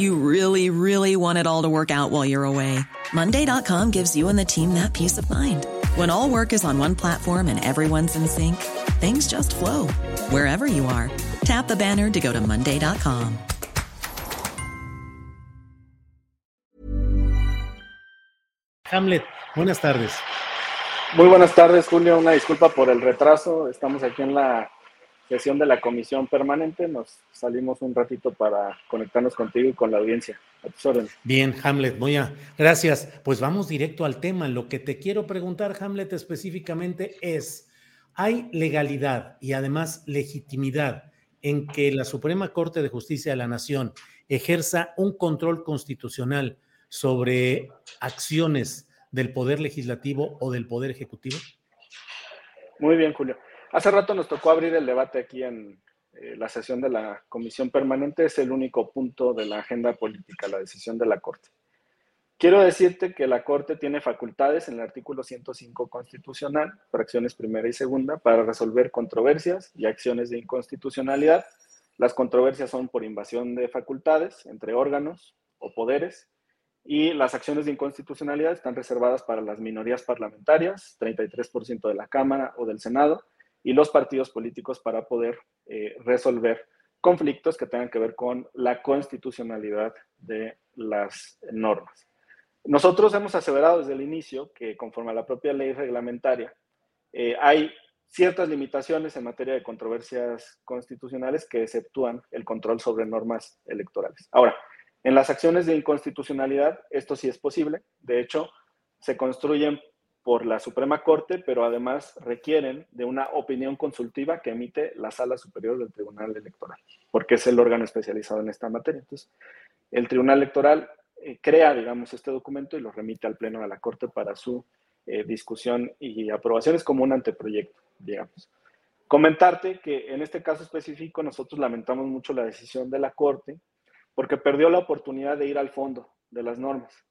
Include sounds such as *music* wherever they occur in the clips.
You really, really want it all to work out while you're away. Monday.com gives you and the team that peace of mind. When all work is on one platform and everyone's in sync, things just flow wherever you are. Tap the banner to go to Monday.com. Hamlet, buenas tardes. Muy buenas tardes, Julio. Una disculpa por el retraso. Estamos aquí en la sesión de la comisión permanente. Nos salimos un ratito para conectarnos contigo y con la audiencia. A tus órdenes. Bien, Hamlet, voy a. Gracias. Pues vamos directo al tema. Lo que te quiero preguntar, Hamlet, específicamente es: ¿hay legalidad y además legitimidad en que la Suprema Corte de Justicia de la Nación ejerza un control constitucional sobre acciones del Poder Legislativo o del Poder Ejecutivo? Muy bien, Julio. Hace rato nos tocó abrir el debate aquí en eh, la sesión de la Comisión Permanente. Es el único punto de la agenda política, la decisión de la Corte. Quiero decirte que la Corte tiene facultades en el artículo 105 constitucional, fracciones primera y segunda, para resolver controversias y acciones de inconstitucionalidad. Las controversias son por invasión de facultades entre órganos o poderes y las acciones de inconstitucionalidad están reservadas para las minorías parlamentarias, 33% de la Cámara o del Senado, y los partidos políticos para poder eh, resolver conflictos que tengan que ver con la constitucionalidad de las normas. Nosotros hemos aseverado desde el inicio que conforme a la propia ley reglamentaria, eh, hay ciertas limitaciones en materia de controversias constitucionales que exceptúan el control sobre normas electorales. Ahora, en las acciones de inconstitucionalidad, esto sí es posible. De hecho, se construyen por la Suprema Corte, pero además requieren de una opinión consultiva que emite la Sala Superior del Tribunal Electoral, porque es el órgano especializado en esta materia. Entonces, el Tribunal Electoral eh, crea, digamos, este documento y lo remite al Pleno de la Corte para su eh, discusión y aprobación. Es como un anteproyecto, digamos. Comentarte que en este caso específico nosotros lamentamos mucho la decisión de la Corte porque perdió la oportunidad de ir al fondo de las normas.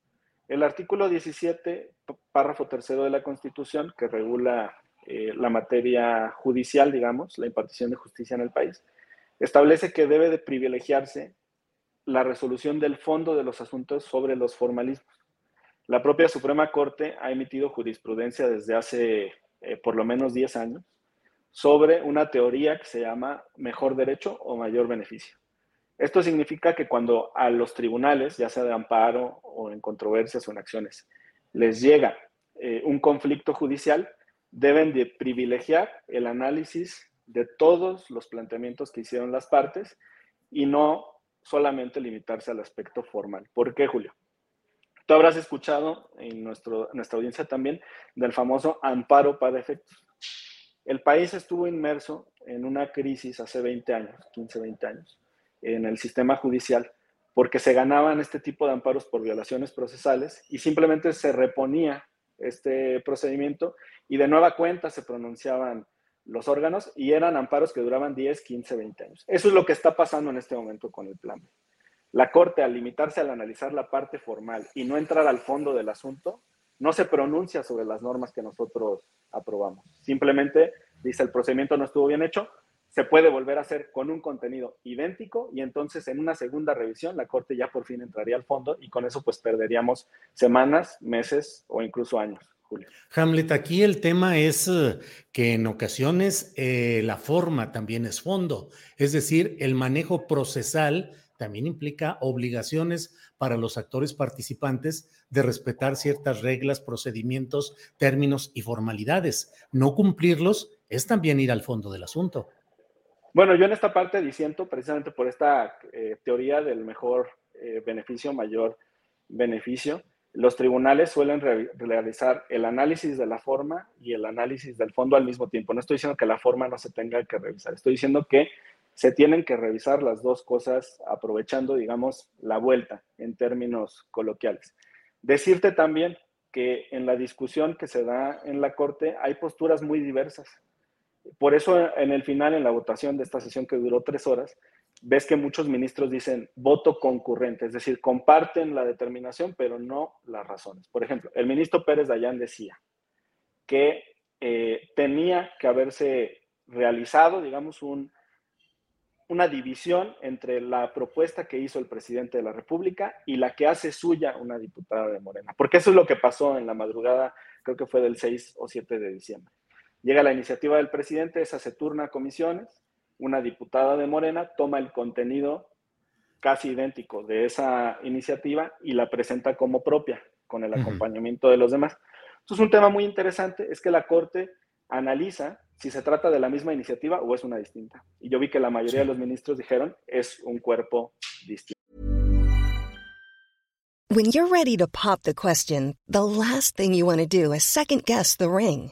El artículo 17, párrafo tercero de la Constitución, que regula eh, la materia judicial, digamos, la impartición de justicia en el país, establece que debe de privilegiarse la resolución del fondo de los asuntos sobre los formalismos. La propia Suprema Corte ha emitido jurisprudencia desde hace eh, por lo menos 10 años sobre una teoría que se llama mejor derecho o mayor beneficio. Esto significa que cuando a los tribunales, ya sea de amparo o en controversias o en acciones, les llega eh, un conflicto judicial, deben de privilegiar el análisis de todos los planteamientos que hicieron las partes y no solamente limitarse al aspecto formal. ¿Por qué, Julio? Tú habrás escuchado en nuestra audiencia también del famoso amparo para efectos. El país estuvo inmerso en una crisis hace 20 años, 15, 20 años, en el sistema judicial porque se ganaban este tipo de amparos por violaciones procesales y simplemente se reponía este procedimiento y de nueva cuenta se pronunciaban los órganos y eran amparos que duraban 10, 15, 20 años. Eso es lo que está pasando en este momento con el plan La Corte, al limitarse al analizar la parte formal y no entrar al fondo del asunto, no se pronuncia sobre las normas que nosotros aprobamos. Simplemente dice el procedimiento no estuvo bien hecho, se puede volver a hacer con un contenido idéntico y entonces en una segunda revisión la Corte ya por fin entraría al fondo y con eso pues perderíamos semanas, meses o incluso años. Julio. Hamlet, aquí el tema es eh, que en ocasiones eh, la forma también es fondo, es decir, el manejo procesal también implica obligaciones para los actores participantes de respetar ciertas reglas, procedimientos, términos y formalidades. No cumplirlos es también ir al fondo del asunto. Bueno, yo en esta parte disiento precisamente por esta eh, teoría del mejor eh, beneficio, mayor beneficio. Los tribunales suelen realizar el análisis de la forma y el análisis del fondo al mismo tiempo. No estoy diciendo que la forma no se tenga que revisar, estoy diciendo que se tienen que revisar las dos cosas aprovechando, digamos, la vuelta en términos coloquiales. Decirte también que en la discusión que se da en la Corte hay posturas muy diversas. Por eso en el final, en la votación de esta sesión que duró tres horas, ves que muchos ministros dicen voto concurrente, es decir, comparten la determinación, pero no las razones. Por ejemplo, el ministro Pérez Dayán decía que eh, tenía que haberse realizado, digamos, un, una división entre la propuesta que hizo el presidente de la República y la que hace suya una diputada de Morena, porque eso es lo que pasó en la madrugada, creo que fue del 6 o 7 de diciembre. Llega la iniciativa del presidente, esa se turna a comisiones, una diputada de Morena toma el contenido casi idéntico de esa iniciativa y la presenta como propia, con el acompañamiento de los demás. Entonces, un tema muy interesante es que la Corte analiza si se trata de la misma iniciativa o es una distinta. Y yo vi que la mayoría de los ministros dijeron es un cuerpo distinto. When you're ready to pop the question, the last thing you want to do is second guess the ring.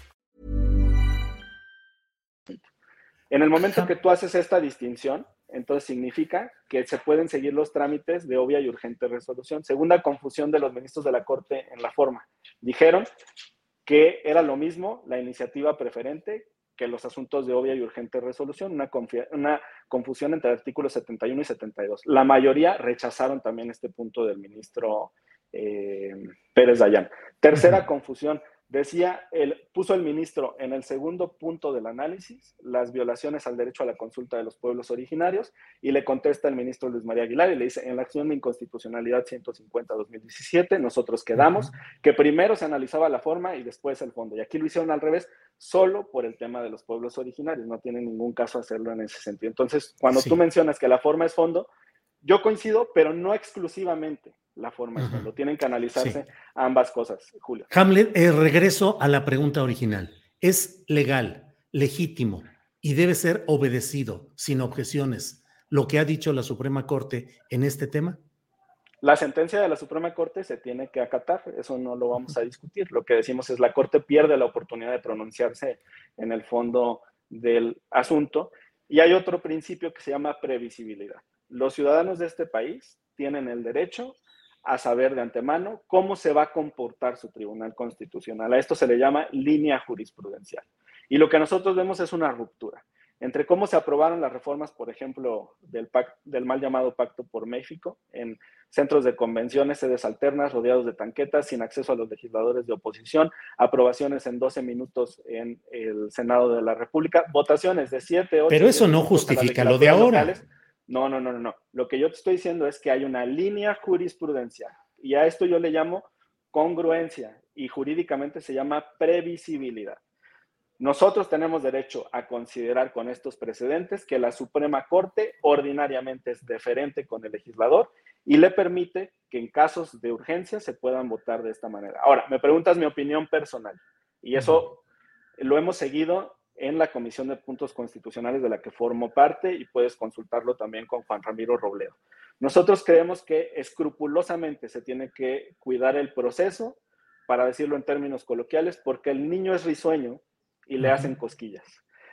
En el momento que tú haces esta distinción, entonces significa que se pueden seguir los trámites de obvia y urgente resolución. Segunda confusión de los ministros de la Corte en la forma. Dijeron que era lo mismo la iniciativa preferente que los asuntos de obvia y urgente resolución, una, una confusión entre artículos 71 y 72. La mayoría rechazaron también este punto del ministro eh, Pérez Dayán. Tercera confusión, Decía, el, puso el ministro en el segundo punto del análisis las violaciones al derecho a la consulta de los pueblos originarios y le contesta el ministro Luis María Aguilar y le dice, en la acción de inconstitucionalidad 150-2017 nosotros quedamos que primero se analizaba la forma y después el fondo. Y aquí lo hicieron al revés, solo por el tema de los pueblos originarios. No tiene ningún caso hacerlo en ese sentido. Entonces, cuando tú mencionas que la forma es fondo, yo coincido, pero no exclusivamente la forma es fondo. Tienen que analizarse ambas cosas, Julio. Hamlet, eh, regreso a la pregunta original. ¿Es legal, legítimo y debe ser obedecido sin objeciones lo que ha dicho la Suprema Corte en este tema? La sentencia de la Suprema Corte se tiene que acatar, eso no lo vamos a discutir. Lo que decimos es la Corte pierde la oportunidad de pronunciarse en el fondo del asunto. Y hay otro principio que se llama previsibilidad. Los ciudadanos de este país tienen el derecho a saber de antemano cómo se va a comportar su tribunal constitucional. A esto se le llama línea jurisprudencial. Y lo que nosotros vemos es una ruptura entre cómo se aprobaron las reformas, por ejemplo, del, del mal llamado Pacto por México, en centros de convenciones, sedes alternas, rodeados de tanquetas, sin acceso a los legisladores de oposición, aprobaciones en 12 minutos en el Senado de la República, votaciones de 7, 8... Pero eso no justifica lo de ahora. No, no, no, no. Lo que yo te estoy diciendo es que hay una línea jurisprudencial y a esto yo le llamo congruencia y jurídicamente se llama previsibilidad. Nosotros tenemos derecho a considerar con estos precedentes que la Suprema Corte ordinariamente es deferente con el legislador y le permite que en casos de urgencia se puedan votar de esta manera. Ahora, me preguntas mi opinión personal y eso lo hemos seguido en la Comisión de Puntos Constitucionales de la que formo parte y puedes consultarlo también con Juan Ramiro Robledo. Nosotros creemos que escrupulosamente se tiene que cuidar el proceso para decirlo en términos coloquiales, porque el niño es risueño y le hacen cosquillas.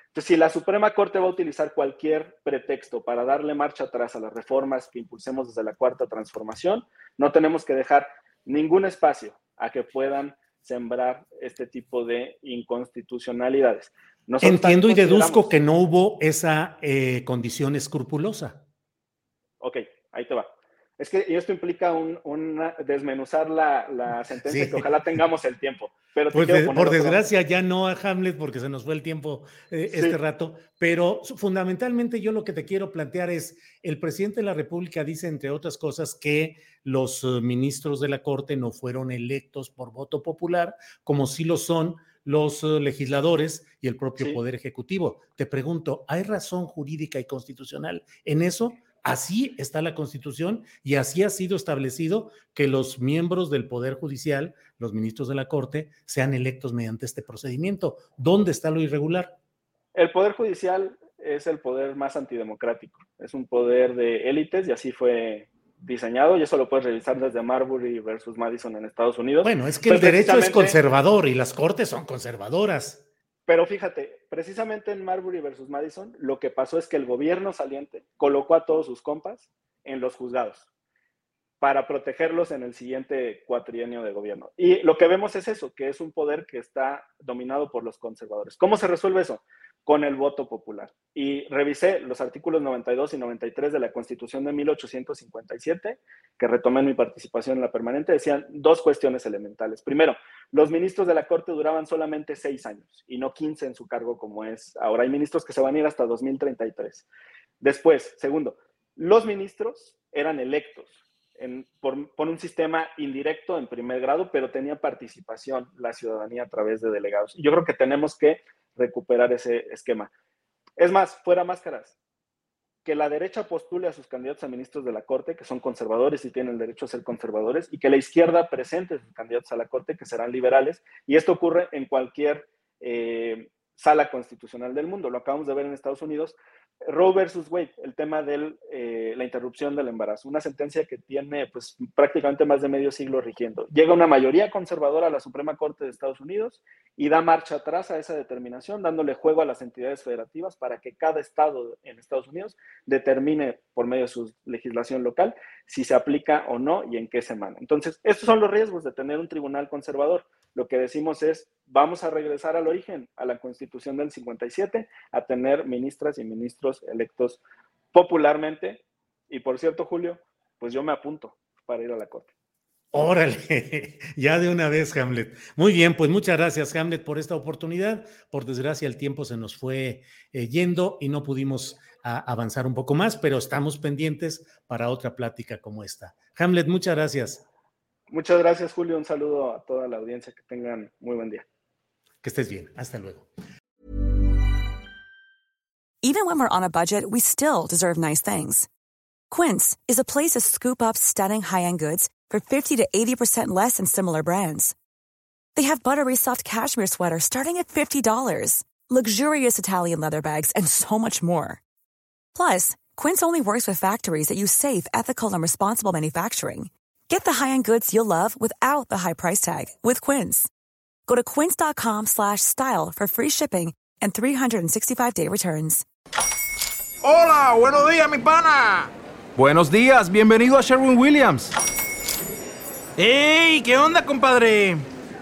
Entonces, si la Suprema Corte va a utilizar cualquier pretexto para darle marcha atrás a las reformas que impulsemos desde la cuarta transformación, no tenemos que dejar ningún espacio a que puedan sembrar este tipo de inconstitucionalidades. Entiendo y deduzco que no hubo esa eh, condición escrupulosa. Ok, ahí te va. Es que esto implica un, desmenuzar la, *laughs* sentencia que ojalá tengamos el tiempo. Pero pues por desgracia ya no a Hamlet porque se nos fue el tiempo eh, este rato, pero fundamentalmente yo lo que te quiero plantear es, el presidente de la República dice, entre otras cosas, que los eh, ministros de la Corte no fueron electos por voto popular, como sí lo son los eh, legisladores y el propio Poder Ejecutivo. Te pregunto, ¿hay razón jurídica y constitucional en eso? Así está la Constitución y así ha sido establecido que los miembros del Poder Judicial, los ministros de la Corte, sean electos mediante este procedimiento. ¿Dónde está lo irregular? El Poder Judicial es el poder más antidemocrático. Es un poder de élites y así fue diseñado y eso lo puedes revisar desde Marbury versus Madison en Estados Unidos. Bueno, es que el derecho es conservador y las cortes son conservadoras. Pero fíjate, precisamente en Marbury versus Madison, lo que pasó es que el gobierno saliente colocó a todos sus compas en los juzgados para protegerlos en el siguiente cuatrienio de gobierno. Y lo que vemos es eso, que es un poder que está dominado por los conservadores. ¿Cómo se resuelve eso? Con el voto popular. Y revisé los artículos 92 y 93 de la Constitución de 1857, que retomé en mi participación en la permanente, decían dos cuestiones elementales. Primero, los ministros de la Corte duraban solamente seis años y no 15 en su cargo como es ahora. Hay ministros que se van a ir hasta 2033. Después, segundo, los ministros eran electos por, por, un sistema indirecto en primer grado, pero tenía participación la ciudadanía a través de delegados. Yo creo que tenemos que recuperar ese esquema. Es más, fuera máscaras, que la derecha postule a sus candidatos a ministros de la Corte, que son conservadores y tienen el derecho a ser conservadores, y que la izquierda presente sus candidatos a la Corte, que serán liberales. Y esto ocurre en cualquier eh, sala constitucional del mundo. Lo acabamos de ver en Estados Unidos Roe versus Wade, el tema de eh, la interrupción del embarazo, una sentencia que tiene pues, prácticamente más de medio siglo rigiendo. Llega una mayoría conservadora a la Suprema Corte de Estados Unidos y da marcha atrás a esa determinación, dándole juego a las entidades federativas para que cada estado en Estados Unidos determine por medio de su legislación local si se aplica o no y en qué semana. Entonces, estos son los riesgos de tener un tribunal conservador. Lo que decimos es, vamos a regresar al origen, a la constitución del 57, a tener ministras y ministros electos popularmente. Y por cierto, Julio, pues yo me apunto para ir a la corte. Órale, *laughs* ya de una vez, Hamlet. Muy bien, pues muchas gracias, Hamlet, por esta oportunidad. Por desgracia, el tiempo se nos fue eh, yendo y no pudimos avanzar un poco más, pero estamos pendientes para otra plática como esta. Hamlet, muchas gracias. Muchas gracias, Julio. Un saludo a toda la audiencia. Que tengan muy buen día. Que estés bien. Hasta luego. Even when we're on a budget, we still deserve nice things. Quince is a place to scoop up stunning high-end goods for 50 to 80% less than similar brands. They have buttery soft cashmere sweaters starting at $50, luxurious Italian leather bags, and so much more. Plus, Quince only works with factories that use safe, ethical, and responsible manufacturing. Get the high-end goods you'll love without the high price tag with Quince. Go to quince.com/style for free shipping and 365-day returns. Hola, buenos días, mi pana. Buenos días, bienvenido a Sherwin Williams. ¡Ey! ¿Qué onda, compadre?